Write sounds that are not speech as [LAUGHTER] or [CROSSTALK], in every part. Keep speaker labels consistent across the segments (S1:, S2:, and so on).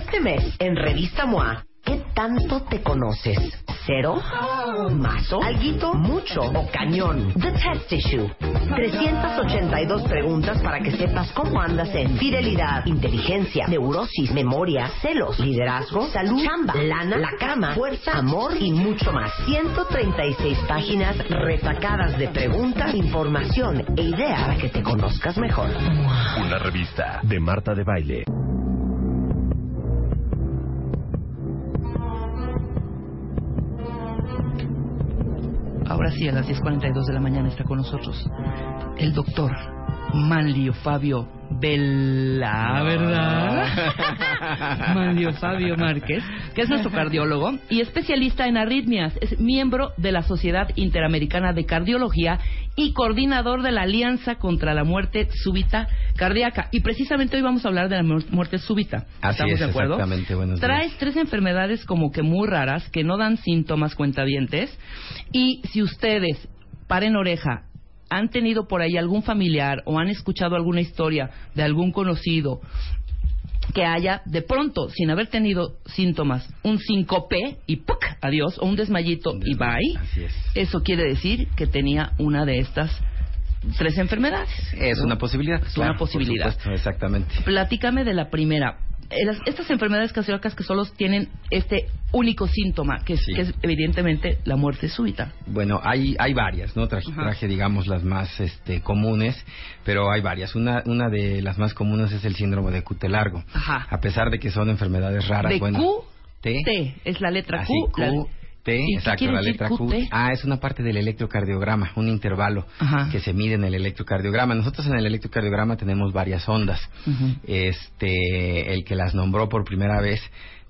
S1: Este mes, en Revista MOA, ¿qué tanto te conoces? ¿Cero? ¿Mazo? ¿Alguito? ¿Mucho? ¿O cañón? The Test Issue. 382 preguntas para que sepas cómo andas en fidelidad, inteligencia, neurosis, memoria, celos, liderazgo, salud, chamba, lana, la cama, fuerza, amor y mucho más. 136 páginas retacadas de preguntas, información e ideas para que te conozcas mejor.
S2: Una revista de Marta de Baile.
S3: Ahora sí, a las 10.42 de la mañana está con nosotros el doctor Manlio Fabio Bella, ¿verdad? [LAUGHS] Manlio Fabio Márquez, que es nuestro cardiólogo y especialista en arritmias. Es miembro de la Sociedad Interamericana de Cardiología y coordinador de la Alianza contra la Muerte Súbita Cardíaca. Y precisamente hoy vamos a hablar de la mu- muerte súbita.
S4: Así
S3: ¿Estamos
S4: es,
S3: de acuerdo?
S4: exactamente.
S3: Traes tres enfermedades como que muy raras, que no dan síntomas cuentavientes. Y si ustedes, paren oreja, han tenido por ahí algún familiar o han escuchado alguna historia de algún conocido que haya de pronto, sin haber tenido síntomas, un síncope y ¡puc! adiós, o un desmayito y bye,
S4: Así es.
S3: eso quiere decir que tenía una de estas tres enfermedades.
S4: Es
S3: ¿no?
S4: una posibilidad.
S3: Es
S4: claro,
S3: una
S4: por
S3: posibilidad.
S4: supuesto, exactamente.
S3: Platícame de la primera. Eh, las- Estas enfermedades cardíacas que solo tienen este único síntoma, que es,
S4: Sí.
S3: que es evidentemente la muerte súbita.
S4: Bueno, hay, hay varias, ¿no? Traje, traje, digamos, las más este, comunes, pero hay varias. Una, una de las más comunes es el síndrome de Cute largo.
S3: Ajá.
S4: A pesar de que son enfermedades raras,
S3: De
S4: bueno.
S3: Q,
S4: T,
S3: T, es la letra
S4: así,
S3: Q. la-
S4: Q, T,
S3: ¿Y qué
S4: exacto, la letra Q.
S3: QT?
S4: Ah, es una parte del electrocardiograma, un intervalo
S3: Ajá.
S4: que se mide en el electrocardiograma. Nosotros en el electrocardiograma tenemos varias ondas. Este, el que las nombró por primera vez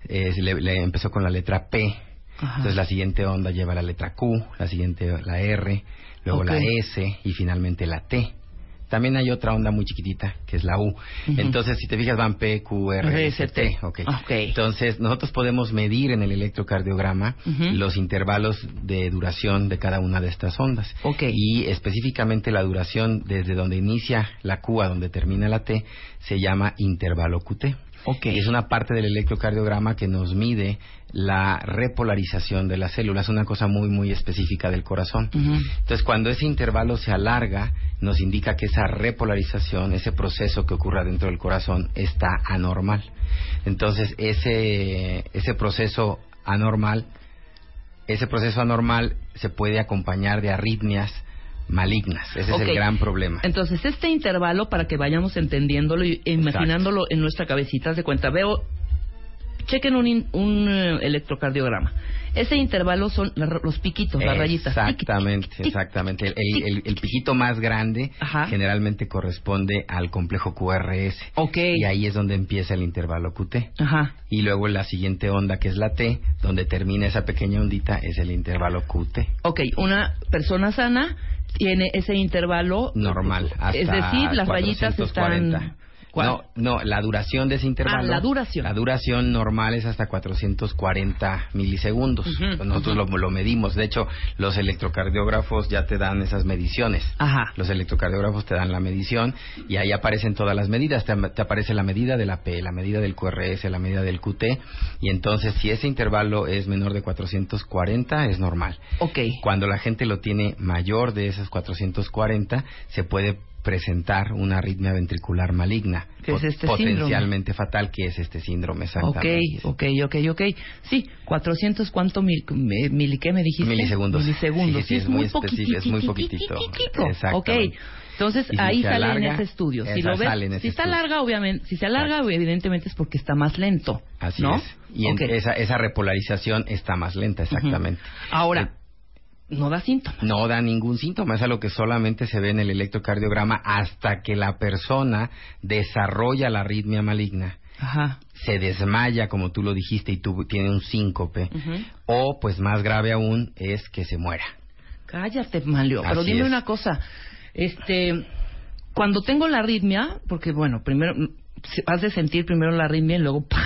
S4: le, le empezó con la letra P.
S3: Ajá.
S4: Entonces la siguiente onda lleva la letra Q, la siguiente la R, luego la S y finalmente la T. También hay otra onda muy chiquitita, que es la U. Entonces, si te fijas, van P, Q, R, S, T. Okay.
S3: Ok.
S4: Entonces, nosotros podemos medir en el electrocardiograma los intervalos de duración de cada una de estas ondas.
S3: Ok.
S4: Y específicamente la duración desde donde inicia la Q a donde termina la T se llama intervalo QT. Y es una parte del electrocardiograma que nos mide la repolarización de las células, una cosa muy, muy específica del corazón.
S3: Ujú.
S4: Entonces, cuando ese intervalo se alarga, nos indica que esa repolarización, ese proceso que ocurre dentro del corazón, está anormal. Entonces, ese, ese proceso anormal, ese proceso anormal se puede acompañar de arritmias malignas. Ese es el gran problema.
S3: Entonces, este intervalo, para que vayamos entendiéndolo y imaginándolo en nuestra cabecita, de cuenta, veo, chequen un, in- un eh, electrocardiograma. Ese intervalo son los piquitos, las rayitas.
S4: Exactamente, exactamente. El,
S3: tic,
S4: el- el- el pijito más grande
S3: Ajá.
S4: generalmente corresponde al complejo QRS.
S3: Ok.
S4: Y ahí es donde empieza el intervalo QT.
S3: Ajá.
S4: Y luego la siguiente onda, que es la T, donde termina esa pequeña ondita, es el intervalo QT.
S3: Ok, una persona sana tiene ese intervalo
S4: Normal. Hasta
S3: es decir, las rayitas
S4: 440.
S3: están. ¿Cuál?
S4: No, no, la duración de ese intervalo.
S3: Ah, la duración.
S4: La duración normal es hasta 440 milisegundos. Nosotros lo, lo medimos. De hecho, los electrocardiógrafos ya te dan esas mediciones.
S3: Ajá.
S4: Los electrocardiógrafos te dan la medición y ahí aparecen todas las medidas. Te, te aparece la medida de la P, la medida del QRS, la medida del QT. Y entonces, si ese intervalo es menor de 440, es normal.
S3: Ok.
S4: Cuando la gente lo tiene mayor de esos 440, se puede presentar una arritmia ventricular maligna,
S3: Que es
S4: pot-
S3: este
S4: potencialmente fatal, que es este síndrome
S3: Ok,
S4: exactamente.
S3: ok, ok, ok. Sí, 400, ¿cuánto mil, mili, qué me dijiste?
S4: Milisegundos.
S3: Milisegundos.
S4: Sí, sí,
S3: es,
S4: es muy específico, es muy poquitito.
S3: poquitito. Ok, entonces
S4: si
S3: ahí sale en ese estudio. Si lo ves, si está
S4: estudio.
S3: larga, obviamente, si se alarga, evidentemente es porque está más lento.
S4: Así
S3: ¿no?
S4: es. Y en- esa, esa repolarización está más lenta, exactamente.
S3: Ahora, no da síntomas.
S4: No da ningún síntoma, es algo que solamente se ve en el electrocardiograma hasta que la persona desarrolla la arritmia maligna.
S3: Ajá.
S4: se desmaya, como tú lo dijiste, y tuvo- tiene un síncope, o pues más grave aún es que se muera.
S3: Cállate, Malio. Pero dime
S4: es.
S3: una cosa. Este, cuando tengo la arritmia, porque bueno, primero has de sentir primero la arritmia y luego ¡pah!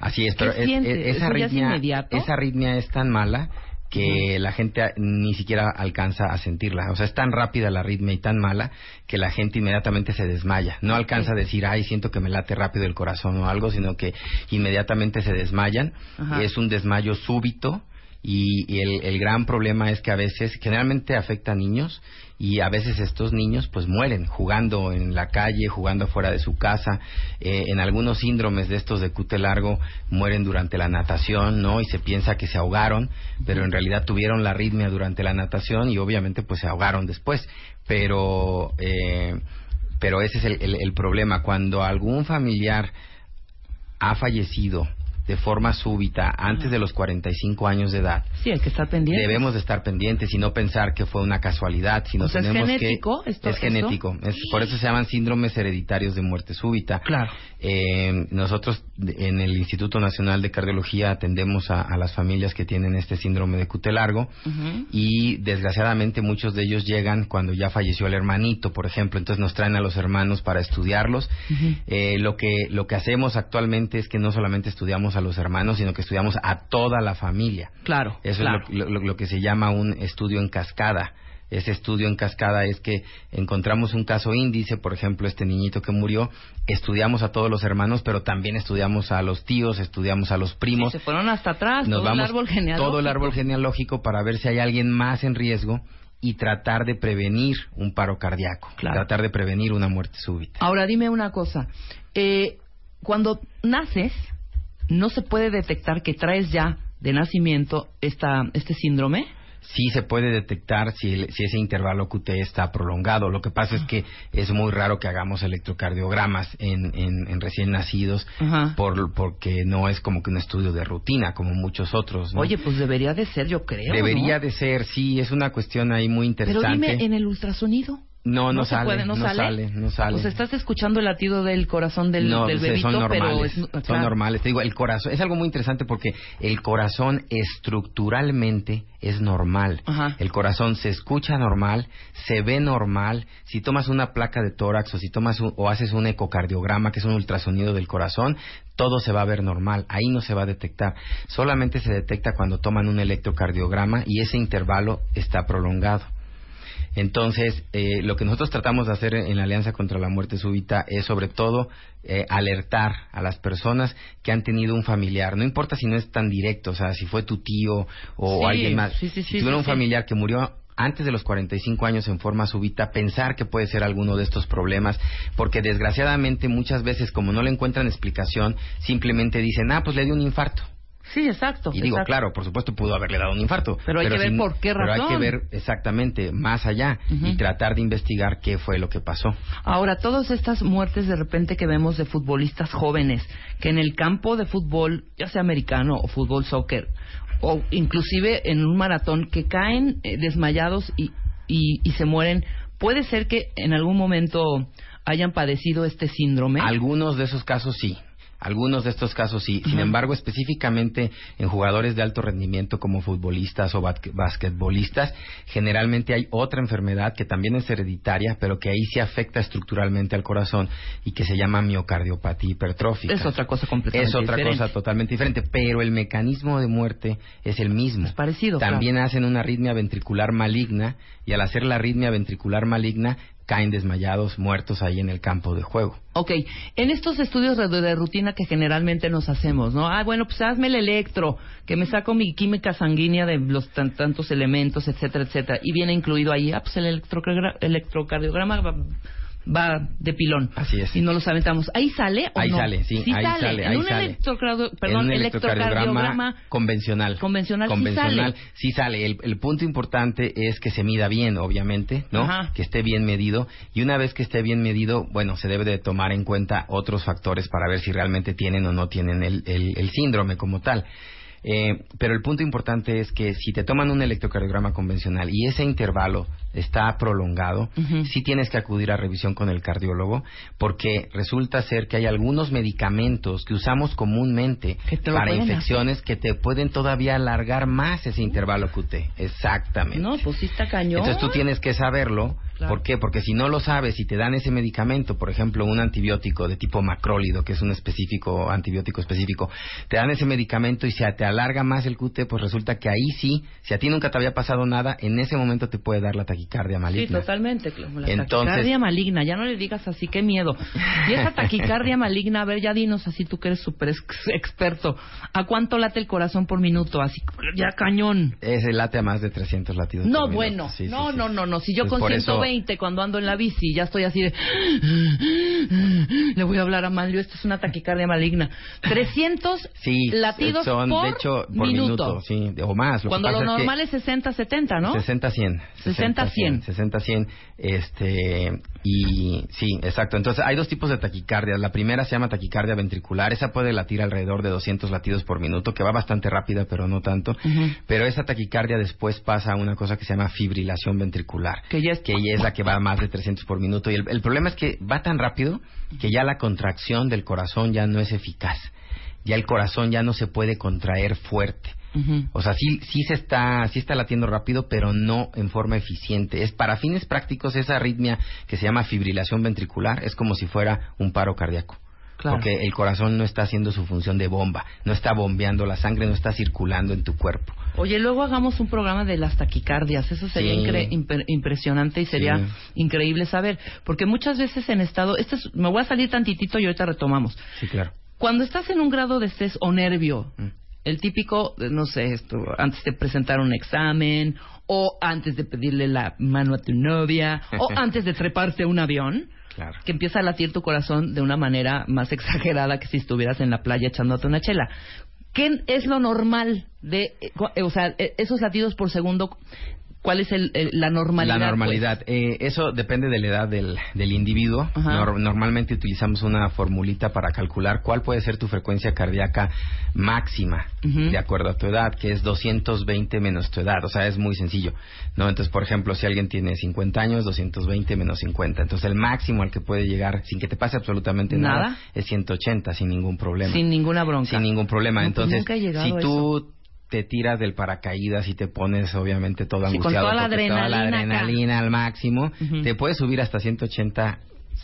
S4: Así es,
S3: ¿Qué
S4: pero es- es- esa,
S3: ¿Eso ya es
S4: arritmia,
S3: inmediato?
S4: esa arritmia es tan mala que la gente ni siquiera alcanza a sentirla. O sea, es tan rápida la arritmia y tan mala que la gente inmediatamente se desmaya. No alcanza a decir, ay, siento que me late rápido el corazón o algo, sino que inmediatamente se desmayan. Es un desmayo súbito y, el, gran problema es que a veces, generalmente afecta a niños y a veces estos niños pues mueren jugando en la calle, jugando fuera de su casa. Eh, en algunos síndromes de estos de cute largo mueren durante la natación, ¿no? Y se piensa que se ahogaron, pero en realidad tuvieron la arritmia durante la natación y obviamente pues se ahogaron después. Pero, eh, pero ese es el, el problema. Cuando algún familiar ha fallecido de forma súbita antes de los 45 años de edad.
S3: Sí, hay que estar pendientes.
S4: Debemos de estar pendientes y no pensar que fue una casualidad, sino tenemos
S3: ¿es genético,
S4: que
S3: esto,
S4: es genético. por eso se llaman síndromes hereditarios de muerte súbita.
S3: Claro.
S4: Eh, nosotros en el Instituto Nacional de Cardiología atendemos a, las familias que tienen este síndrome de cutelargo y desgraciadamente muchos de ellos llegan cuando ya falleció el hermanito, por ejemplo, entonces nos traen a los hermanos para estudiarlos. eh, lo que lo que hacemos actualmente es que no solamente estudiamos a los hermanos, sino que estudiamos a toda la familia.
S3: Claro.
S4: Eso es lo, que se llama un estudio en cascada ese estudio en cascada es que encontramos un caso índice, por ejemplo, este niñito que murió, estudiamos a todos los hermanos, pero también estudiamos a los tíos, estudiamos a los primos.
S3: se fueron hasta atrás, todo el árbol genealógico.
S4: Todo el árbol genealógico para ver si hay alguien más en riesgo y tratar de prevenir un paro cardíaco, tratar de prevenir una muerte súbita.
S3: Ahora dime una cosa, eh, cuando naces, no se puede detectar que traes ya de nacimiento esta, este síndrome?
S4: Sí se puede detectar si, si ese intervalo QT está prolongado. Lo que pasa es que es muy raro que hagamos electrocardiogramas en, en, recién nacidos por, porque no es como que un estudio de rutina como muchos otros.
S3: Oye, pues debería de ser, yo creo.
S4: Debería de ser, sí, es una cuestión ahí muy interesante.
S3: Pero dime, en el ultrasonido.
S4: No, no, sale, no, sale? no sale.
S3: Pues estás escuchando el latido del corazón del,
S4: no,
S3: del bebito,
S4: son normales,
S3: pero
S4: son normales. Te digo, el corazón es algo muy interesante porque el corazón estructuralmente es normal. El corazón se escucha normal, se ve normal. Si tomas una placa de tórax o si tomas o haces un ecocardiograma, que es un ultrasonido del corazón, todo se va a ver normal. Ahí no se va a detectar. Solamente se detecta cuando toman un electrocardiograma y ese intervalo está prolongado. Entonces, eh, lo que nosotros tratamos de hacer en la Alianza contra la Muerte Súbita es sobre todo eh, alertar a las personas que han tenido un familiar, no importa si no es tan directo, o sea, si fue tu tío o alguien más, si tuvieron un familiar que murió antes de los 45 años en forma súbita, pensar que puede ser alguno de estos problemas, porque desgraciadamente muchas veces como no le encuentran explicación, simplemente dicen, ah, pues le dio un infarto.
S3: Sí, exacto.
S4: Y digo, claro, por supuesto pudo haberle dado un infarto.
S3: Pero hay que ver por qué razón.
S4: Pero hay que ver exactamente más allá y tratar de investigar qué fue lo que pasó.
S3: Ahora, todas estas muertes de repente que vemos de futbolistas jóvenes, que en el campo de fútbol, ya sea americano o fútbol soccer, o inclusive en un maratón, que caen eh, desmayados y, y se mueren, puede ser que en algún momento hayan padecido este síndrome.
S4: Algunos de esos casos sí. Algunos de estos casos sí. Sin embargo, específicamente en jugadores de alto rendimiento como futbolistas o basquetbolistas, generalmente hay otra enfermedad que también es hereditaria, pero que ahí sí afecta estructuralmente al corazón y que se llama miocardiopatía hipertrófica.
S3: Es otra cosa completamente
S4: Es otra cosa totalmente diferente, pero el mecanismo de muerte es el mismo.
S3: Es parecido.
S4: También hacen una arritmia ventricular maligna y al hacer la arritmia ventricular maligna caen desmayados, muertos ahí en el campo de juego.
S3: Ok, en estos estudios de, rutina que generalmente nos hacemos, ¿no? Ah, bueno, pues hazme el electro, que me saco mi química sanguínea de los tantos elementos, etcétera, etcétera, y viene incluido ahí, ah, pues el electrocardiograma va de pilón.
S4: Así es.
S3: Y no lo aventamos. ¿Ahí sale o
S4: ahí
S3: no?
S4: Sale, sí, ahí sale.
S3: En
S4: un,
S3: sale. Perdón,
S4: un electrocardiograma, convencional.
S3: Convencional,
S4: convencional sí sale. El, punto importante es que se mida bien, obviamente, ¿no? Que esté bien medido. Y una vez que esté bien medido, bueno, se debe de tomar en cuenta otros factores para ver si realmente tienen o no tienen el, el síndrome como tal. Eh, pero el punto importante es que si te toman un electrocardiograma convencional y ese intervalo está prolongado, sí tienes que acudir a revisión con el cardiólogo porque resulta ser que hay algunos medicamentos que usamos comúnmente para infecciones que te pueden todavía alargar más ese intervalo QT. Exactamente.
S3: No, pues sí está cañón.
S4: Entonces tú tienes que saberlo
S3: Claro.
S4: ¿Por qué? Porque si no lo sabes y te dan ese medicamento, por ejemplo, un antibiótico de tipo macrólido, que es un específico antibiótico específico, te dan ese medicamento y se te alarga más el QT, pues resulta que ahí sí, si a ti nunca te había pasado nada, en ese momento te puede dar la taquicardia
S3: Sí,
S4: maligna.
S3: totalmente. Clau. La
S4: Entonces-
S3: taquicardia maligna, ya no le digas así, qué miedo. Y esa taquicardia maligna, a ver, ya dinos así, tú que eres súper ex- experto. ¿A cuánto late el corazón por minuto? Así, ya cañón.
S4: Ese late a más de 300 latidos.
S3: No,
S4: por
S3: bueno.
S4: Sí, sí,
S3: no,
S4: sí.
S3: no, no, no. Si yo
S4: Pues
S3: con
S4: por eso-
S3: 120 cuando ando en la bici ya estoy así de... Le voy a hablar a Manlio, esto es una taquicardia maligna. [LAUGHS] 300
S4: Sí,
S3: latidos
S4: son,
S3: por
S4: de hecho, por minuto, sí, o más. Lo
S3: cuando lo
S4: pasa es que-
S3: normal es 60, 70, ¿no?
S4: 60-100.
S3: 60-100.
S4: 60-100. Este, y sí, exacto. Entonces, hay dos tipos de taquicardia. La primera se llama taquicardia ventricular. Esa puede latir alrededor de 200 latidos por minuto, que va bastante rápida, pero no tanto. Pero esa taquicardia después pasa a una cosa que se llama fibrilación ventricular.
S3: Que ya es-
S4: que es la que va a más de 300 por minuto. Y el, el problema es que va tan rápido que ya la contracción del corazón ya no es eficaz. Ya el corazón ya no se puede contraer fuerte. O sea, sí, sí se está, sí está latiendo rápido, pero no en forma eficiente. Es para fines prácticos esa arritmia que se llama fibrilación ventricular es como si fuera un paro cardíaco.
S3: Claro.
S4: Porque el corazón no está haciendo su función de bomba, no está bombeando la sangre, no está circulando en tu cuerpo.
S3: Oye, luego hagamos un programa de las taquicardias. Eso sería
S4: Sí.
S3: incre- impresionante y sería
S4: Sí.
S3: increíble saber. Porque muchas veces en estado... Este es- me voy a salir tantitito y ahorita retomamos.
S4: Sí, claro.
S3: Cuando estás en un grado de estrés o nervio,
S4: Mm.
S3: el típico, eh, no sé, esto, antes de presentar un examen, o antes de pedirle la mano a tu novia, o [LAUGHS] antes de treparte a un avión,
S4: Claro.
S3: que empieza a latir tu corazón de una manera más [LAUGHS] exagerada que si estuvieras en la playa echándote una chela. ¿Qué es lo normal de, eh, eh, o sea, eh, esos latidos por segundo? ¿Cuál es el, el- la normalidad?
S4: La
S3: pues?
S4: normalidad. Eh, eso depende de la edad del, del individuo. Nor- normalmente utilizamos una formulita para calcular cuál puede ser tu frecuencia cardíaca máxima de acuerdo a tu edad, que es 220 menos tu edad. O sea, es muy sencillo. ¿no? Entonces, por ejemplo, si alguien tiene 50 años, 220 menos 50. Entonces, el máximo al que puede llegar sin que te pase absolutamente nada,
S3: Nada.
S4: es 180 sin ningún problema.
S3: Sin ninguna bronca.
S4: Sin ningún problema.
S3: No, pues
S4: Entonces,
S3: nunca he llegado
S4: si
S3: a
S4: tú te tiras del paracaídas y te pones obviamente todo
S3: Sí, con
S4: angustiado
S3: toda la
S4: porque toda la
S3: adrenalina acá.
S4: adrenalina al máximo, te puedes subir hasta 180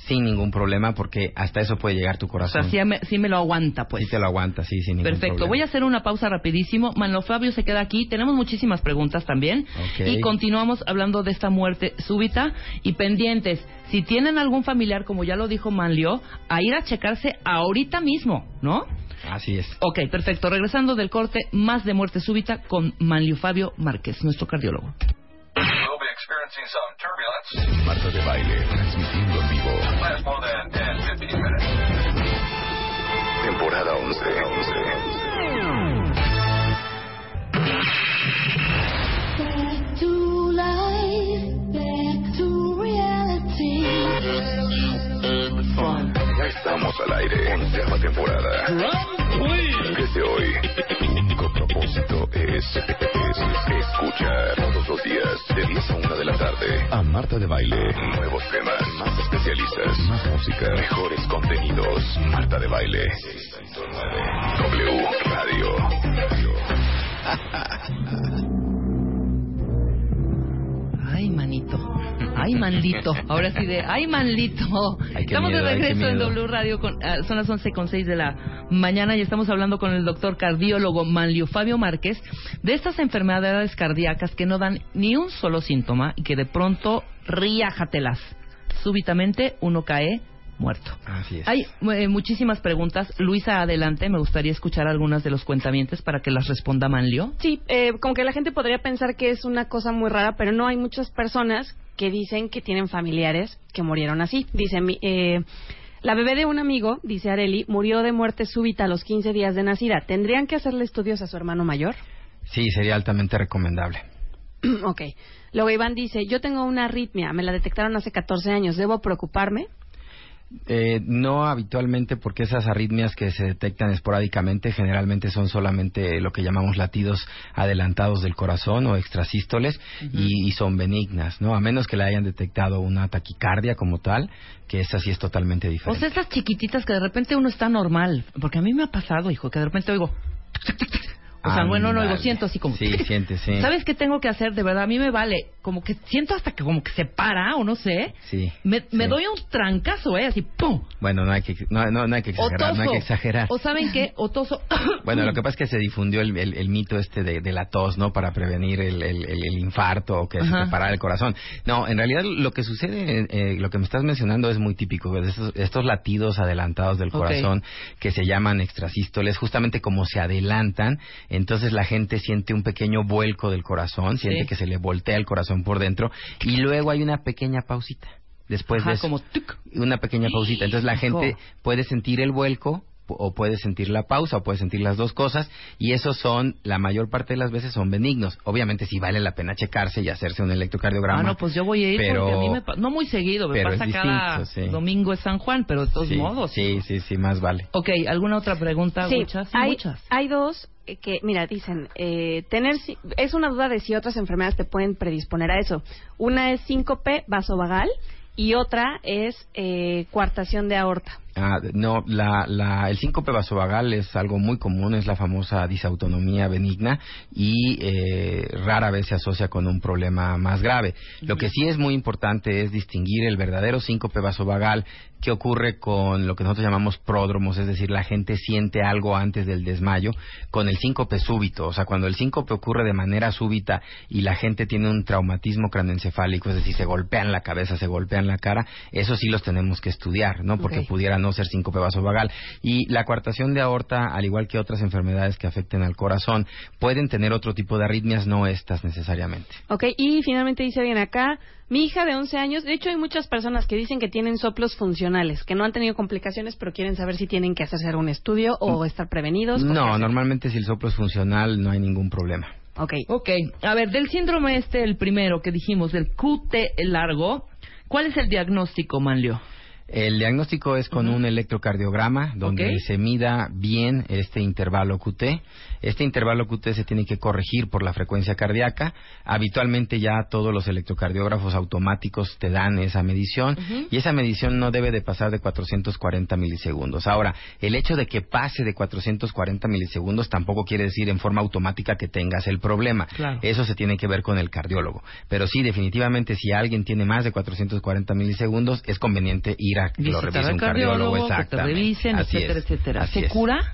S4: sin ningún problema porque hasta eso puede llegar tu
S3: O
S4: corazón.
S3: sea, sí me, sí me lo aguanta, pues.
S4: Sí te lo aguanta, sí, sin ningún
S3: Perfecto.
S4: problema.
S3: Voy a hacer una pausa rapidísimo. Manlo Fabio se queda aquí. Tenemos muchísimas preguntas también.
S4: Ok.
S3: Y continuamos hablando de esta muerte súbita. Y pendientes, si tienen algún familiar, como ya lo dijo Manlio, a ir a checarse ahorita mismo, ¿no?
S4: Así es.
S3: Ok, perfecto. Regresando del corte, más de muerte súbita con Manlio Fabio Márquez, nuestro cardiólogo.
S2: Estamos al aire. Onceava temporada. Desde hoy, tu único propósito es, es escuchar todos los días de 10 a 1 de la tarde a Marta de Baile. Nuevos temas, más especialistas, más música, mejores contenidos. Marta de Baile. W Radio. [LAUGHS]
S3: Ay, manito. Ay, maldito. Ahora sí de, ay, maldito.
S4: Ay,
S3: estamos
S4: miedo,
S3: de
S4: ay,
S3: regreso en. W Radio. Con, ah, son las 11 con 6 de la mañana y estamos hablando con el doctor cardiólogo Manlio Fabio Márquez de estas enfermedades cardíacas que no dan ni un solo síntoma y que de pronto riájatelas. Súbitamente uno cae muerto.
S4: Así es.
S3: Hay eh, muchísimas preguntas. Luisa, adelante. Me gustaría escuchar algunas de los cuentamientos para que las responda Manlio.
S5: Sí, eh, como que la gente podría pensar que es una cosa muy rara, pero no hay muchas personas que dicen que tienen familiares que murieron así. Dice, eh, la bebé de un amigo, dice Areli, murió de muerte súbita a los 15 días de nacida. ¿Tendrían que hacerle estudios a su hermano mayor?
S4: Sí, sería altamente recomendable. [CLEARS THROAT]
S5: ok. Luego Iván dice, yo tengo una arritmia, me la detectaron hace 14 años, ¿debo preocuparme?
S4: Eh, no habitualmente porque esas arritmias que se detectan esporádicamente generalmente son solamente lo que llamamos latidos adelantados del corazón o extrasístoles y, y son benignas, ¿no? A menos que le hayan detectado una taquicardia como tal, que esa sí es totalmente
S3: O
S4: diferente.
S3: sea, esas chiquititas que de repente uno está normal. Porque a mí me ha pasado, hijo, que de repente oigo. O sea, bueno, no,
S4: Ándale.
S3: siento así como...
S4: Sí, [LAUGHS] sientes, sí.
S3: ¿Sabes qué tengo que hacer? De verdad, a mí me vale. Como que siento hasta que como que se para o no sé.
S4: Sí.
S3: Me, me
S4: sí.
S3: doy un trancazo, ¿eh? Así, ¡pum!
S4: Bueno, no hay que, no, no, no hay que exagerar, no hay que exagerar.
S3: O ¿saben qué? O toso. [LAUGHS]
S4: Bueno, lo que pasa es que se difundió el, el- el mito este de, de la tos, ¿no? Para prevenir el, el- infarto o que se
S3: Ajá.
S4: te parara el corazón. No, en realidad lo que sucede, eh, lo que me estás mencionando es muy típico. Estos, estos latidos adelantados del corazón que se llaman extrasístoles, justamente como se adelantan, entonces la gente siente un pequeño vuelco del corazón, siente
S3: Sí.
S4: que se le voltea el corazón por dentro y luego hay una pequeña pausita. Después
S3: Ajá,
S4: de eso,
S3: como tuc.
S4: una pequeña pausita. Entonces la gente puede sentir el vuelco o puede sentir la pausa o puede sentir las dos cosas y esos son la mayor parte de las veces son benignos obviamente sí vale la pena checarse y hacerse un electrocardiograma
S3: Ah, no, pues yo voy a ir
S4: pero
S3: porque a mí me pa- no muy seguido, me
S4: pero
S3: pasa cada
S4: sí.
S3: domingo es San Juan, pero de todos
S4: sí,
S3: modos.
S4: sí sí sí más vale
S3: Ok, ¿alguna otra pregunta?
S5: Sí,
S3: Muchas,
S5: hay,
S3: muchas.
S5: hay dos que, mira, dicen, eh, tener, es una duda de si otras enfermedades te pueden predisponer a eso. Una es síncope vasovagal y otra es eh, coartación de aorta.
S4: Ah, no, la, la, el síncope vasovagal es algo muy común, es la famosa disautonomía benigna y eh, rara vez se asocia con un problema más grave. Lo que sí es muy importante es distinguir el verdadero síncope vasovagal que ocurre con lo que nosotros llamamos pródromos, es decir, la gente siente algo antes del desmayo, con el síncope súbito, o sea, cuando el síncope ocurre de manera súbita y la gente tiene un traumatismo craneoencefálico, es decir, se golpean la cabeza, se golpean la cara, eso sí los tenemos que estudiar, ¿no? Porque
S3: Ok.
S4: pudiera no ser síncope vasovagal. Y la coartación de aorta, al igual que otras enfermedades que afecten al corazón, pueden tener otro tipo de arritmias, no estas necesariamente.
S5: Ok, y finalmente dice bien acá, mi hija de 11 años, de hecho hay muchas personas que dicen que tienen soplos funcionales, que no han tenido complicaciones, pero quieren saber si tienen que hacerse algún estudio o estar prevenidos.
S4: Mm. No, normalmente si el soplo es funcional no hay ningún problema.
S5: Ok.
S3: Ok, a ver, del síndrome este, el primero que dijimos, del QT largo, ¿cuál es el diagnóstico, Manlio?
S4: El diagnóstico es con un electrocardiograma donde se mida bien este intervalo QT. Este intervalo QT se tiene que corregir por la frecuencia cardíaca. Habitualmente ya todos los electrocardiógrafos automáticos te dan esa medición y esa medición no debe de pasar de 440 milisegundos. Ahora, el hecho de que pase de 440 milisegundos tampoco quiere decir en forma automática que tengas el problema.
S3: Claro.
S4: Eso se tiene que ver con el cardiólogo. Pero sí, definitivamente, si alguien tiene más de 440 milisegundos, es conveniente ir a que lo revise un cardiólogo.
S3: cardiólogo, que te revisen,
S4: Así
S3: etcétera,
S4: es,
S3: etcétera.
S4: así
S3: ¿Se
S4: es.
S3: cura?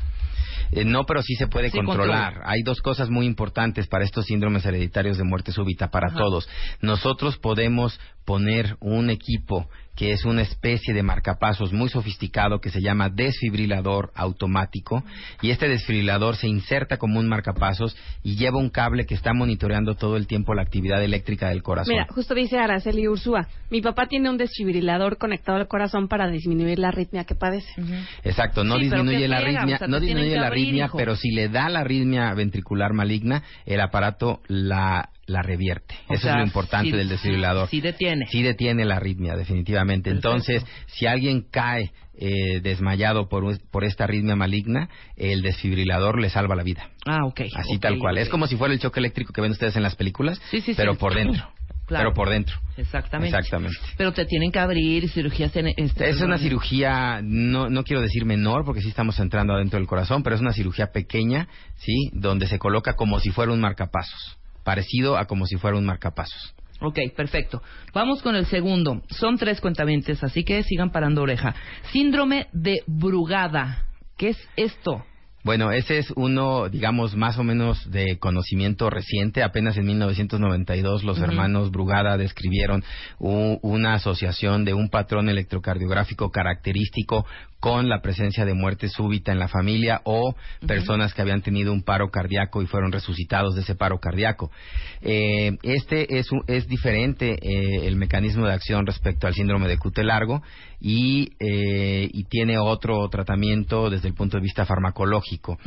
S4: Eh, no, pero sí se puede
S3: Sí,
S4: controlar.
S3: controla.
S4: Hay dos cosas muy importantes para estos síndromes hereditarios de muerte súbita, para
S3: Ajá.
S4: todos. Nosotros podemos poner un equipo que es una especie de marcapasos muy sofisticado que se llama desfibrilador automático y este desfibrilador se inserta como un marcapasos y lleva un cable que está monitoreando todo el tiempo la actividad eléctrica del corazón.
S5: Mira, justo dice Araceli Ursúa, mi papá tiene un desfibrilador conectado al corazón para disminuir la arritmia que padece.
S4: Exacto, no
S3: Sí,
S4: disminuye la arritmia,
S3: o sea,
S4: no disminuye la arritmia, pero si le da la arritmia ventricular maligna, el aparato la la revierte.
S3: O
S4: Eso
S3: sea,
S4: es lo importante
S3: sí-
S4: del desfibrilador.
S3: sí detiene.
S4: Sí detiene la arritmia, definitivamente.
S3: Perfecto.
S4: Entonces, si alguien cae eh, desmayado por, un- por esta arritmia maligna, el desfibrilador le salva la vida.
S3: Ah, ok.
S4: Así tal cual. Es como si fuera el choque eléctrico que ven ustedes en las películas,
S3: Sí, sí, sí.
S4: pero por dentro.
S3: Claro.
S4: Pero por dentro.
S3: Exactamente.
S4: Exactamente.
S3: Pero te tienen que abrir cirugías en este.
S4: Es una cirugía, no, no quiero decir menor, porque sí estamos entrando adentro del corazón, pero es una cirugía pequeña, ¿sí? Donde se coloca como si fuera un marcapasos. Parecido a como si fuera un marcapasos.
S3: Ok, perfecto. Vamos con el segundo. Son tres cuentavientes, así que sigan parando oreja. Síndrome de Brugada. ¿Qué es esto?
S4: Bueno, ese es uno, digamos, más o menos de conocimiento reciente. Apenas en 1992 los
S3: Ujú.
S4: hermanos Brugada describieron una asociación de un patrón electrocardiográfico característico con la presencia de muerte súbita en la familia o personas que habían tenido un paro cardíaco y fueron resucitados de ese paro cardíaco. Eh, este es, un- es diferente eh, el mecanismo de acción respecto al síndrome de QT largo y, eh, y tiene otro tratamiento desde el punto de vista farmacológico.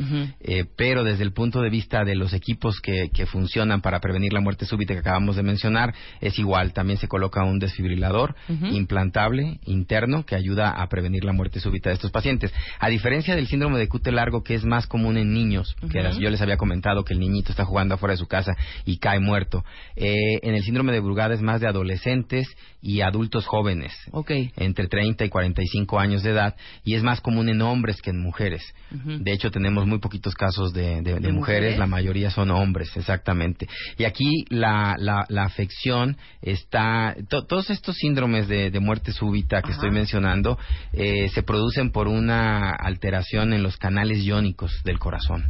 S4: Pero desde el punto de vista de los equipos que, que funcionan para prevenir la muerte súbita que acabamos de mencionar, es igual. También se coloca un desfibrilador implantable interno que ayuda a prevenir la muerte súbita de estos pacientes. A diferencia del síndrome de cute largo, que es más común en niños, que yo les había comentado que el niñito está jugando afuera de su casa y cae muerto. Eh, en el síndrome de Brugada es más de adolescentes y adultos jóvenes.
S3: Ok.
S4: entre 30 y 45 años de edad y es más común en hombres que en mujeres. De hecho, tenemos muy poquitos casos de, de- de
S3: ¿De
S4: mujeres,
S3: mujeres?
S4: la mayoría son hombres, exactamente. Y aquí la, la, la afección está, to- todos estos síndromes de, de muerte súbita que estoy mencionando eh, se producen por una alteración en los canales iónicos del corazón.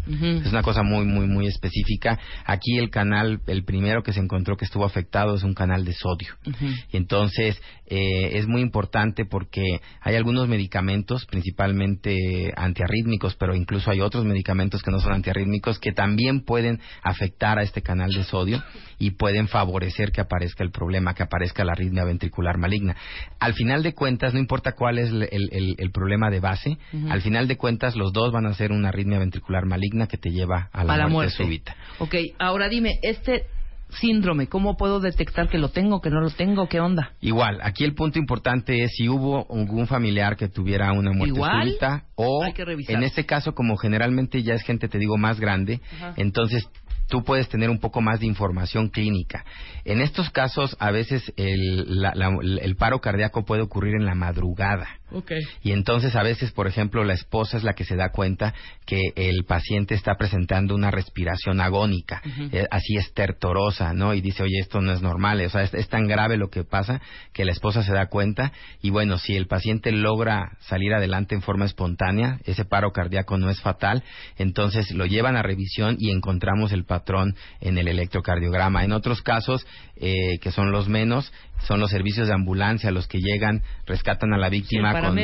S4: Es una cosa muy, muy, muy específica. Aquí el canal, el primero que se encontró que estuvo afectado es un canal de sodio. Y entonces eh, es muy importante porque hay algunos medicamentos, principalmente antiarrítmicos, pero incluso hay otros medicamentos que no son antiarrítmicos que también pueden afectar a este canal de sodio y pueden favorecer que aparezca el problema, que aparezca la arritmia ventricular maligna. Al final de cuentas, no importa cuál es el, el- el problema de base, al final de cuentas los dos van a ser una arritmia ventricular maligna que te lleva a la,
S3: a la
S4: muerte,
S3: muerte
S4: súbita.
S3: Ok, ahora dime, este síndrome, ¿cómo puedo detectar que lo tengo, que no lo tengo? ¿Qué onda?
S4: Igual, aquí el punto importante es si hubo algún familiar que tuviera una muerte
S3: Igual,
S4: súbita o en este caso como generalmente ya es gente te digo más grande,
S3: Ajá.
S4: entonces tú puedes tener un poco más de información clínica. En estos casos a veces el, la- la- el paro cardíaco puede ocurrir en la madrugada.
S3: Ok.
S4: Y entonces a veces, por ejemplo, la esposa es la que se da cuenta que el paciente está presentando una respiración agónica,
S3: Ujú.
S4: eh, así estertorosa, ¿no? Y dice, oye, esto no es normal, o sea, es, es tan grave lo que pasa que la esposa se da cuenta y bueno, si el paciente logra salir adelante en forma espontánea, ese paro cardíaco no es fatal, entonces lo llevan a revisión y encontramos el patrón en el electrocardiograma. En otros casos, eh, que son los menos, son los servicios de ambulancia los que llegan, rescatan a la víctima, con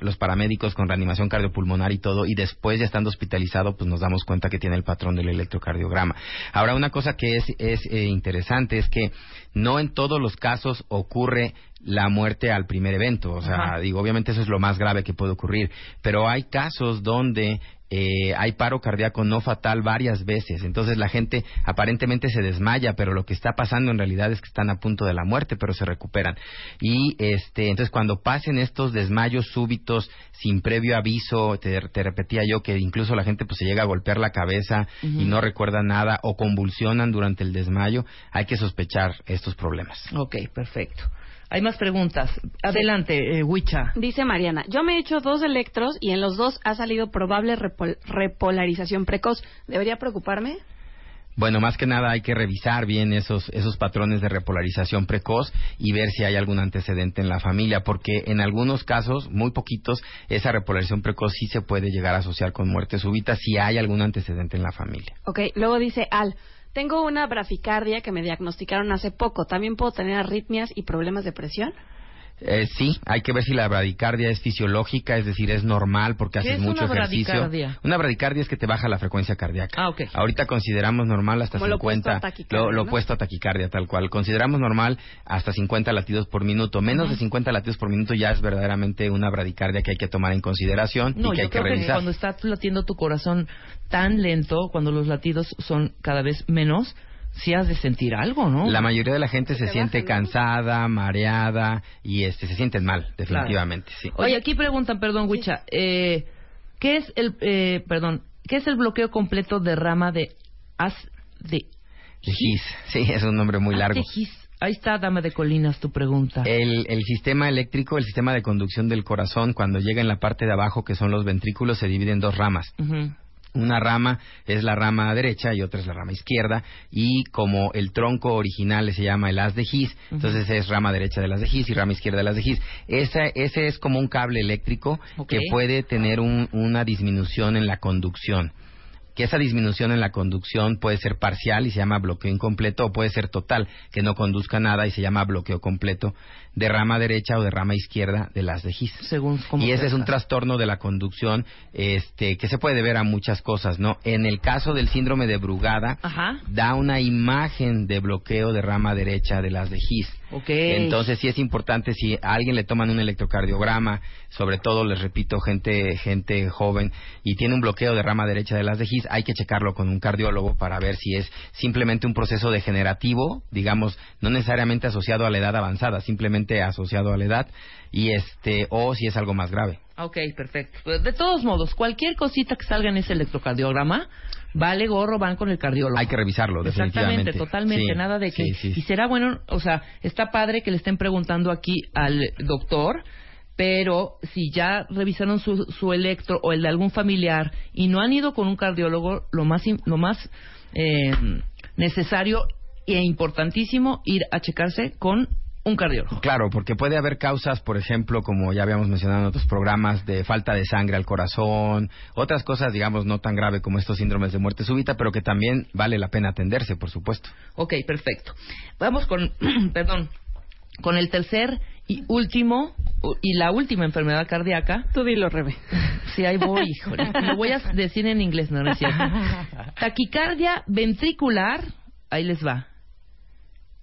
S4: los paramédicos con reanimación cardiopulmonar y todo, y después ya estando hospitalizado, pues nos damos cuenta que tiene el patrón del electrocardiograma. Ahora, una cosa que es, es eh, interesante es que no en todos los casos ocurre la muerte al primer evento. O sea,
S3: Ajá.
S4: digo, obviamente eso es lo más grave que puede ocurrir, pero hay casos donde eh, hay paro cardíaco no fatal varias veces. Entonces la gente aparentemente se desmaya, pero lo que está pasando en realidad es que están a punto de la muerte, pero se recuperan. Y este, entonces cuando pasen estos desmayos súbitos sin previo aviso, te, te repetía yo que incluso la gente pues se llega a golpear la cabeza y no recuerda nada o convulsionan durante el desmayo, hay que sospechar estos problemas.
S3: Ok, perfecto. Hay más preguntas. Adelante, eh, Huicha.
S5: Dice Mariana, yo me he hecho dos electros y en los dos ha salido probable repol- repolarización precoz. ¿Debería preocuparme?
S4: Bueno, más que nada hay que revisar bien esos, esos patrones de repolarización precoz y ver si hay algún antecedente en la familia, porque en algunos casos, muy poquitos, esa repolarización precoz sí se puede llegar a asociar con muerte súbita si hay algún antecedente en la familia.
S5: Ok, luego dice Al, tengo una braficardia que me diagnosticaron hace poco. ¿También puedo tener arritmias y problemas de presión?
S4: Eh, sí, hay que ver si la bradicardia es fisiológica, es decir, es normal porque
S3: ¿Qué
S4: haces
S3: es
S4: mucho
S3: una
S4: ejercicio.
S3: bradicardia?
S4: Una bradicardia es que te baja la frecuencia cardíaca.
S3: Ah, ok.
S4: Ahorita consideramos normal hasta
S5: Como lo opuesto
S4: 50
S5: a taquicardia,
S4: lo, opuesto a taquicardia tal cual. Consideramos normal hasta 50 latidos por minuto. Menos de 50 latidos por minuto ya es verdaderamente una bradicardia que hay que tomar en consideración
S3: No,
S4: y que
S3: yo
S4: hay que
S3: creo que cuando está latiendo tu corazón tan lento, cuando los latidos son cada vez menos, sí has de sentir algo, ¿no?
S4: La mayoría de la gente se
S5: te
S4: siente
S5: baja, ¿no?
S4: cansada, mareada y este se sienten mal, definitivamente, sí.
S3: Oye, aquí preguntan, perdón, Huicha, eh, ¿qué es el, eh, perdón, qué es el bloqueo completo de rama de as de
S4: De His. Sí, es un nombre muy
S3: Ah,
S4: largo.
S3: de His. Ahí está, dama de colinas, tu pregunta.
S4: El, el sistema eléctrico, el sistema de conducción del corazón, cuando llega en la parte de abajo, que son los ventrículos, se divide en dos ramas.
S3: Ujú.
S4: Una rama es la rama derecha y otra es la rama izquierda. Y como el tronco original se llama el haz de His, entonces es rama derecha de las de His y rama izquierda de las de His. Ese, ese es como un cable eléctrico que puede tener un- una disminución en la conducción. Que esa disminución en la conducción puede ser parcial y se llama bloqueo incompleto, o puede ser total, que no conduzca nada y se llama bloqueo completo de rama derecha o de rama izquierda de las de His.
S3: Según cómo
S4: Y ese es un trastorno de la conducción este, que se puede ver a muchas cosas, ¿no? En el caso del síndrome de Brugada,
S3: Ajá.
S4: da una imagen de bloqueo de rama derecha de las de Entonces sí es importante si a alguien le toman un electrocardiograma, sobre todo les repito, gente gente joven y tiene un bloqueo de rama derecha de las de His, hay que checarlo con un cardiólogo para ver si es simplemente un proceso degenerativo, digamos, no necesariamente asociado a la edad avanzada, simplemente asociado a la edad y este o si es algo más grave.
S3: Ok, perfecto. Pues, De todos modos, cualquier cosita que salga en ese electrocardiograma, vale gorro, van con el cardiólogo.
S4: Hay que revisarlo, definitivamente.
S3: Exactamente, totalmente,
S4: Sí,
S3: nada de que...
S4: sí, sí, sí.
S3: Y será bueno, o sea, está padre que le estén preguntando aquí al doctor, pero si ya revisaron su, su electro o el de algún familiar y no han ido con un cardiólogo, lo más, lo más eh, necesario e importantísimo ir a checarse con un cardiólogo.
S4: Claro, porque puede haber causas, por ejemplo, como ya habíamos mencionado en otros programas, de falta de sangre al corazón, otras cosas, digamos, no tan grave como estos síndromes de muerte súbita, pero que también vale la pena atenderse, por supuesto.
S3: Ok, perfecto. Vamos con, [CLEARS THROAT] perdón, con el tercer y último y la última enfermedad cardíaca.
S5: Tú dilo, Rebe.
S3: Sí, ahí voy, híjole. Lo voy a decir en inglés, no, no es cierto. [LAUGHS] Taquicardia ventricular, ahí les va.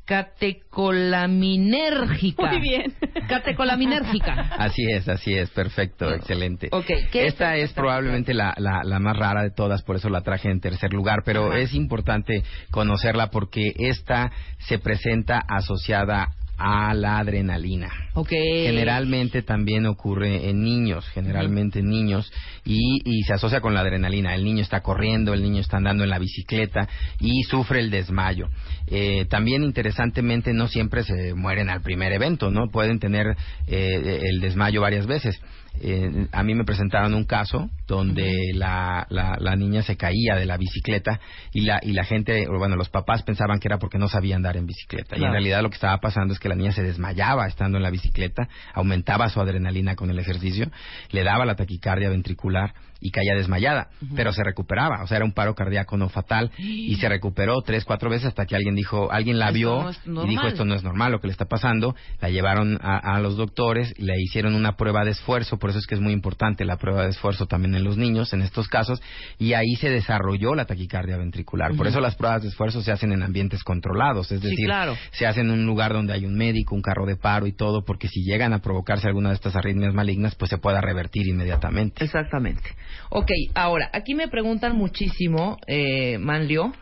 S3: Catecolaminérgica.
S5: Muy bien.
S3: Catecolaminérgica.
S4: Así es, así es, perfecto, excelente.
S3: Ok, ¿qué es
S4: Esta es probablemente la, la, la más rara de todas, por eso la traje en tercer lugar, pero
S3: Ajá.
S4: es importante conocerla porque esta se presenta asociada a la adrenalina.
S3: Ok.
S4: Generalmente también ocurre en niños, generalmente en niños, y, y se asocia con la adrenalina. El niño está corriendo, el niño está andando en la bicicleta y sufre el desmayo. Eh, también interesantemente no siempre se mueren al primer evento, ¿no? Pueden tener eh, el desmayo varias veces. Eh, a mí me presentaron un caso donde la, la, la niña se caía de la bicicleta y la, y la gente, bueno, los papás pensaban que era porque no sabía andar en bicicleta. Y en realidad lo que estaba pasando es que la niña se desmayaba estando en la bicicleta, aumentaba su adrenalina con el ejercicio, le daba la taquicardia ventricular y caía desmayada, pero se recuperaba, o sea, era un paro cardíaco no fatal y se recuperó tres, cuatro veces hasta que alguien dijo, alguien la vio
S3: no
S4: y dijo esto no es normal lo que le está pasando, la llevaron a, a los doctores, le hicieron una prueba de esfuerzo, por eso es que es muy importante la prueba de esfuerzo también en los niños en estos casos y ahí se desarrolló la taquicardia ventricular, por eso las pruebas de esfuerzo se hacen en ambientes controlados, es
S3: Sí,
S4: decir,
S3: claro.
S4: se hace en un lugar donde hay un médico, un carro de paro y todo, porque si llegan a provocarse alguna de estas arritmias malignas, pues se pueda revertir inmediatamente.
S3: Exactamente. Ok, ahora, aquí me preguntan muchísimo, eh, Manlio,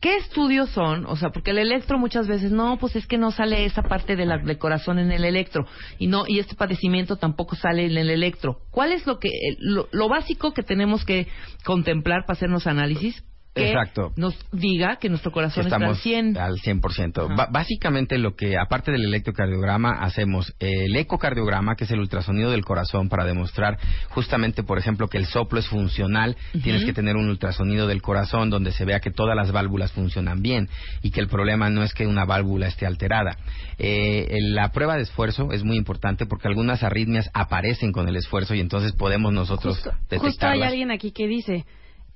S3: ¿qué estudios son? O sea, porque el electro muchas veces, no, pues es que no sale esa parte del corazón en el electro, y no, y este padecimiento tampoco sale en el electro. ¿Cuál es lo que, eh, lo, lo básico que tenemos que contemplar para hacernos análisis? Que
S4: Exacto.
S3: nos diga que nuestro corazón está al
S4: estamos
S3: 100.
S4: al 100%.
S3: Ajá.
S4: Ba- básicamente lo que, aparte del electrocardiograma, hacemos el ecocardiograma, que es el ultrasonido del corazón, para demostrar justamente, por ejemplo, que el soplo es funcional. Tienes que tener un ultrasonido del corazón donde se vea que todas las válvulas funcionan bien y que el problema no es que una válvula esté alterada. Eh, el- la prueba de esfuerzo es muy importante porque algunas arritmias aparecen con el esfuerzo y entonces podemos nosotros
S5: Justo, justo hay
S4: detectarlas.
S5: alguien aquí que dice,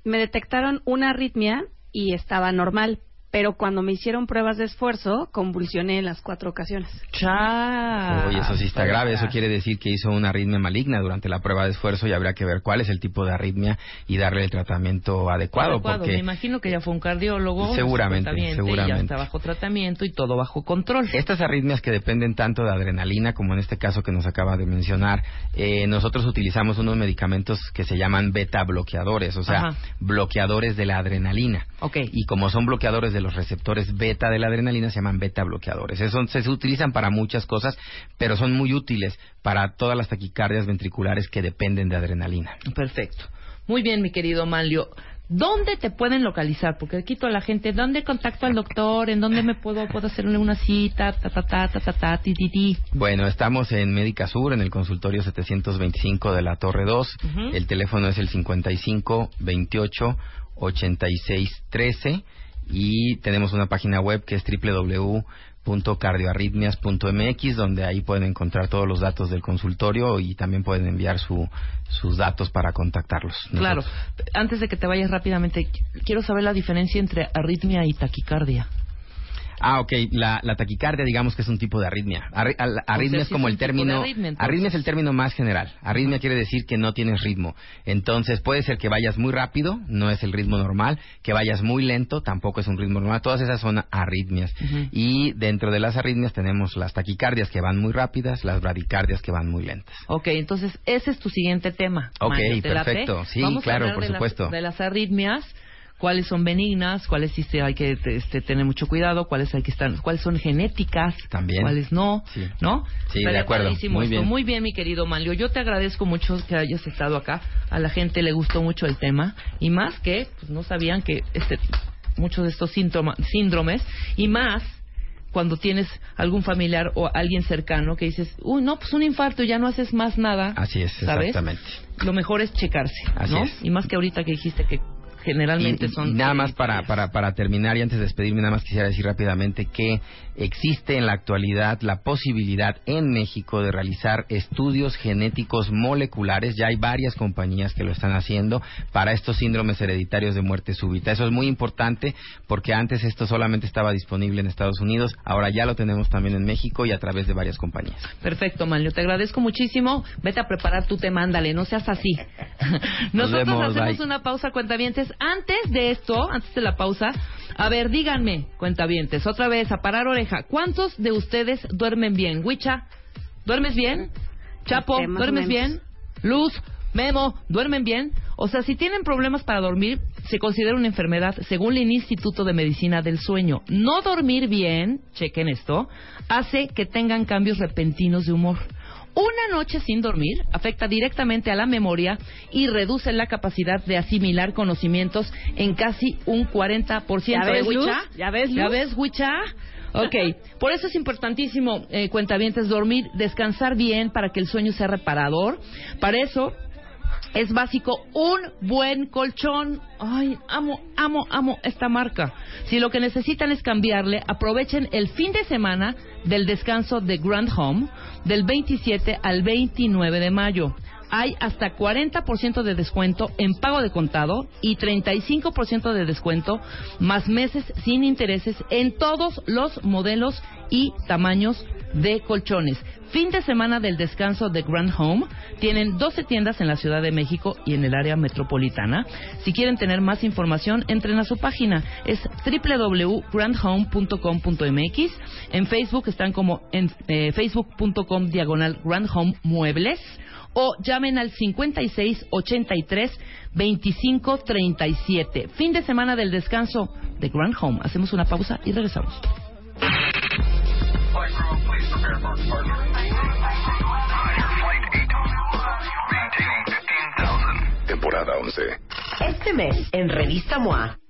S5: me detectaron una arritmia y estaba normal, pero cuando me hicieron pruebas de esfuerzo, convulsioné en las cuatro ocasiones.
S3: Cha.
S4: Oye, eso sí está grave. Eso quiere decir que hizo una arritmia maligna durante la prueba de esfuerzo y habría que ver cuál es el tipo de arritmia y darle el tratamiento adecuado.
S3: Adecuado.
S4: porque
S3: Me imagino que ya fue un cardiólogo.
S4: Seguramente,
S3: cuentaviente, Y ya
S4: seguramente.
S3: está bajo tratamiento y todo bajo control.
S4: Estas arritmias que dependen tanto de adrenalina, como en este caso que nos acaba de mencionar, eh, nosotros utilizamos unos medicamentos que se llaman beta bloqueadores, o sea,
S3: Ajá.
S4: bloqueadores de la adrenalina.
S3: Ok.
S4: Y como son bloqueadores de los receptores beta de la adrenalina, se llaman beta bloqueadores. Eso se, utilizan para muchas cosas, pero son muy útiles para todas las taquicardias ventriculares que dependen de adrenalina.
S3: Perfecto. Muy bien, mi querido Manlio. ¿Dónde te pueden localizar? Porque quito a la gente, ¿dónde contacto al doctor? ¿En dónde me puedo, puedo hacerle una cita? Ta, ta, ta, ta, ta, ta, ti, ti, ti.
S4: Bueno, estamos en Médica Sur, en el consultorio 725 de la Torre 2.
S3: Ujú.
S4: El teléfono es el 55 28 86 13 y tenemos una página web que es www.cardioarritmias.mx donde ahí pueden encontrar todos los datos del consultorio y también pueden enviar su, sus datos para contactarlos.
S3: Claro. Antes de que te vayas rápidamente, qu- quiero saber la diferencia entre arritmia y taquicardia.
S4: Ah, ok. La, la taquicardia, digamos que es un tipo de arritmia. Arri- al- arritmia
S3: sea,
S4: es
S3: sí
S4: como
S3: es
S4: el término.
S3: arritmia,
S4: arritmia es el término más general. Arritmia quiere decir que no tienes ritmo. Entonces puede ser que vayas muy rápido, no es el ritmo normal. Que vayas muy lento, tampoco es un ritmo normal. Todas esas son arritmias. Y dentro de las arritmias tenemos las taquicardias que van muy rápidas, las bradicardias que van muy lentas.
S3: Ok, entonces ese es tu siguiente tema.
S4: Ok, perfecto. Sí,
S3: Vamos a
S4: claro,
S3: hablar
S4: por
S3: de las-
S4: supuesto.
S3: de las arritmias, cuáles son benignas, cuáles sí hay que este, tener mucho cuidado, cuáles hay que estar, cuáles son genéticas,
S4: También.
S3: cuáles no,
S4: Sí.
S3: ¿no?
S4: Sí,
S3: Estaría
S4: de acuerdo. Muy bien.
S3: Muy bien, mi querido Manlio. Yo te agradezco mucho que hayas estado acá. A la gente le gustó mucho el tema y más que pues, no sabían que este muchos de estos síntoma- síndromes y más cuando tienes algún familiar o alguien cercano que dices, uy, no, pues un infarto y ya no haces más nada.
S4: Así es,
S3: ¿sabes?
S4: exactamente.
S3: Lo mejor es checarse,
S4: Así
S3: ¿no?
S4: es.
S3: Y más que ahorita que dijiste que generalmente
S4: Y- y
S3: son...
S4: nada más para, para, para terminar y antes de despedirme, nada más quisiera decir rápidamente que existe en la actualidad la posibilidad en México de realizar estudios genéticos moleculares. Ya hay varias compañías que lo están haciendo para estos síndromes hereditarios de muerte súbita. Eso es muy importante porque antes esto solamente estaba disponible en Estados Unidos. Ahora ya lo tenemos también en México y a través de varias compañías.
S3: Perfecto, Manlio. Te agradezco muchísimo. Vete a preparar tu tema, ándale, no seas así. [LAUGHS]
S4: Nos
S3: Nosotros
S4: vemos,
S3: hacemos
S4: bye.
S3: una pausa, cuentavientes. Antes de esto, antes de la pausa, a ver, díganme, cuentavientes, otra vez, a parar oreja. ¿Cuántos de ustedes duermen bien? Huicha, ¿duermes bien? Chapo, ¿duermes bien? Luz, Memo, ¿duermen bien? O sea, si tienen problemas para dormir, se considera una enfermedad según el Instituto de Medicina del Sueño. No dormir bien, chequen esto, hace que tengan cambios repentinos de humor. Una noche sin dormir afecta directamente a la memoria y reduce la capacidad de asimilar conocimientos en casi un 40%.
S5: ¿Ya ves,
S3: ¿Eh, Huicha?
S5: Luz? ¿Ya ves,
S3: ¿Ya ves, Huicha? Ok, [LAUGHS] por eso es importantísimo, eh, cuentavientes, dormir, descansar bien para que el sueño sea reparador. Para eso es básico un buen colchón. Ay, amo, amo, amo esta marca. Si lo que necesitan es cambiarle, aprovechen el fin de semana del descanso de Grand Home del 27 al 29 de mayo. Hay hasta 40% de descuento en pago de contado y 35% de descuento más meses sin intereses en todos los modelos y tamaños de colchones. Fin de semana del descanso de Grand Home. Tienen 12 tiendas en la Ciudad de México y en el área metropolitana. Si quieren tener más información, entren a su página. Es www.grandhome.com.mx. En Facebook están como en eh, facebook.com diagonal Grand Home Muebles o llamen al 56 83 25 37. Fin de semana del descanso de Grand Home. Hacemos una pausa y regresamos.
S2: Temporada 11.
S1: Este mes, en Revista MOA,